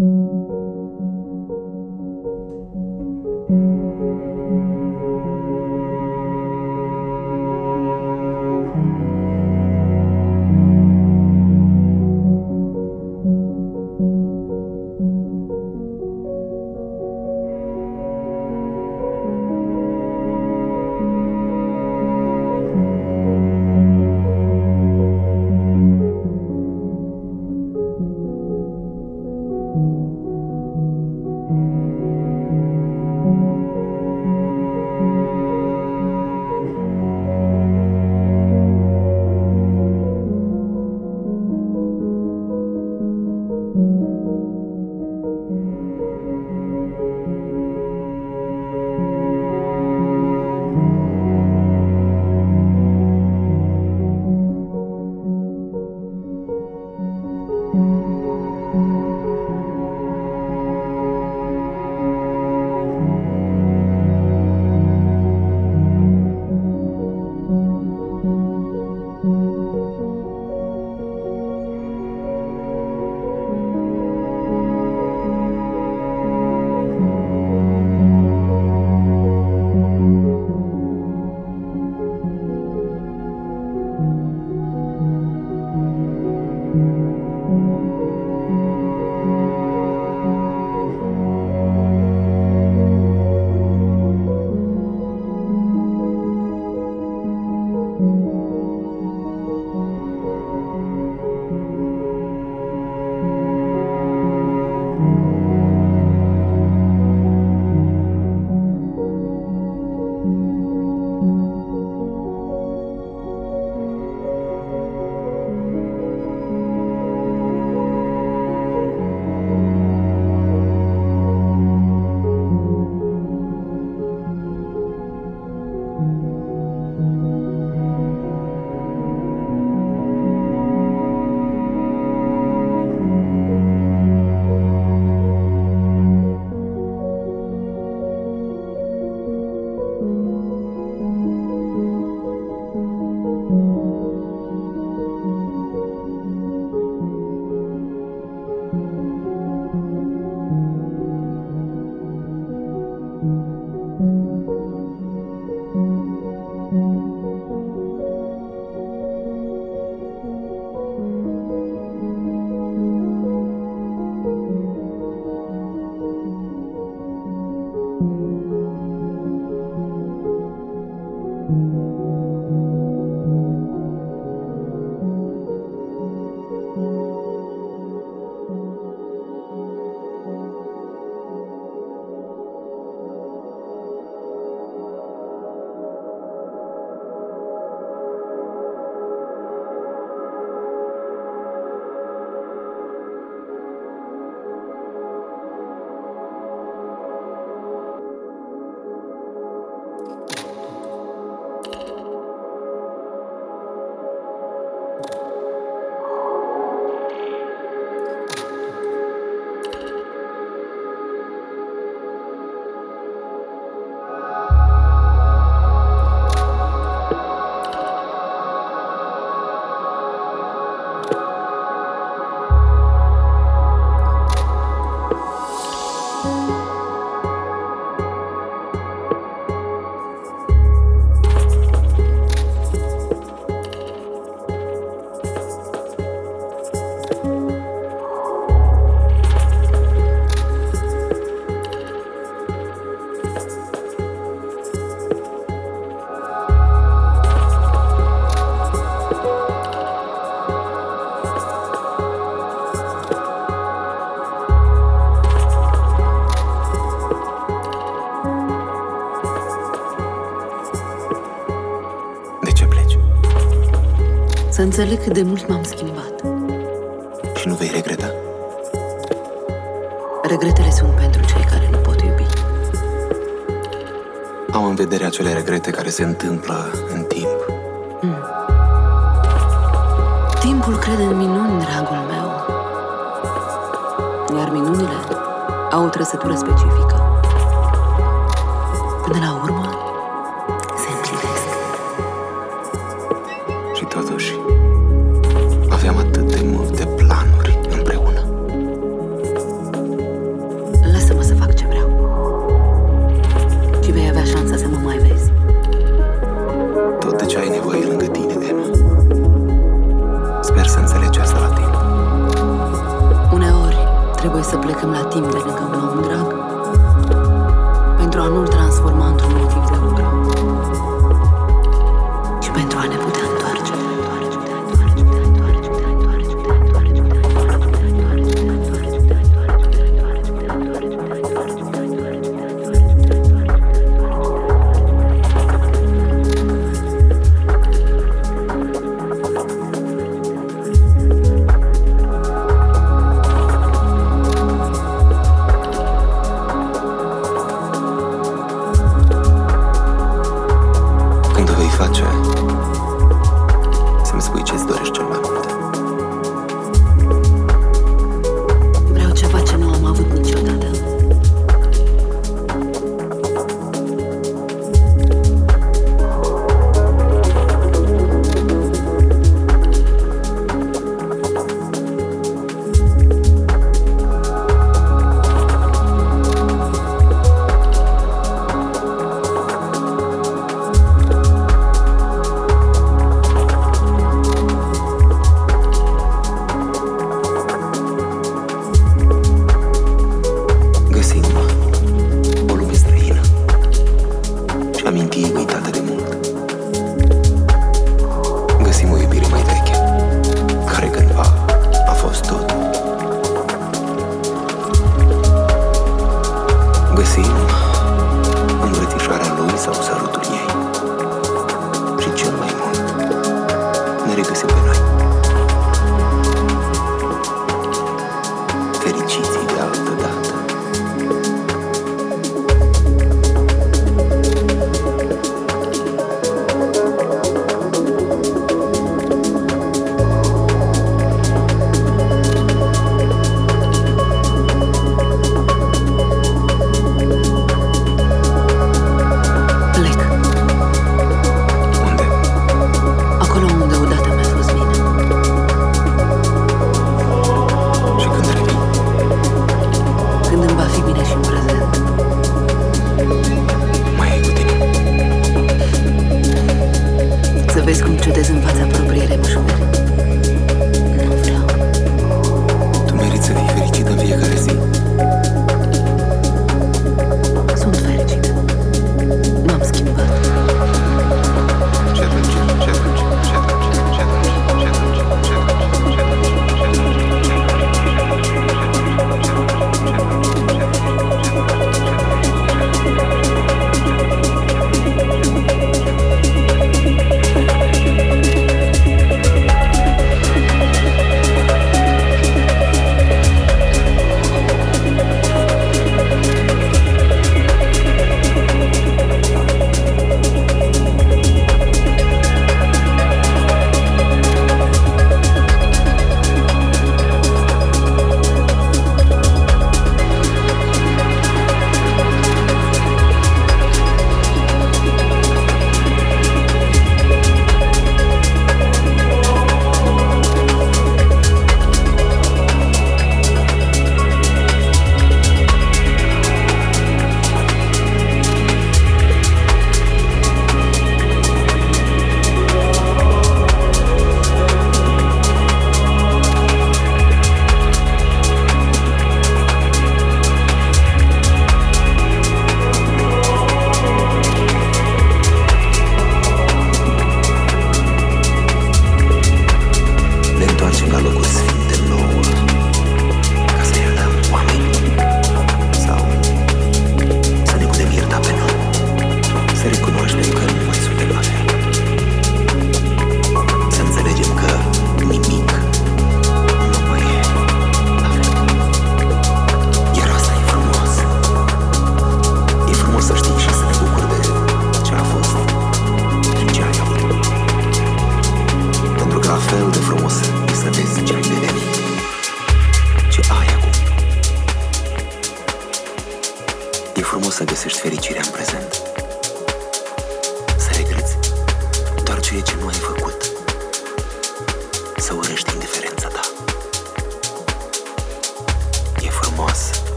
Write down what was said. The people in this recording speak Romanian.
Música Să înțeleg cât de mult m-am schimbat. Și nu vei regreta. Regretele sunt pentru cei care nu pot iubi. Am în vedere acele regrete care se întâmplă în timp. Timpul crede în minuni, dragul meu. Iar minunile au o trăsătură specifică. Până la urmă,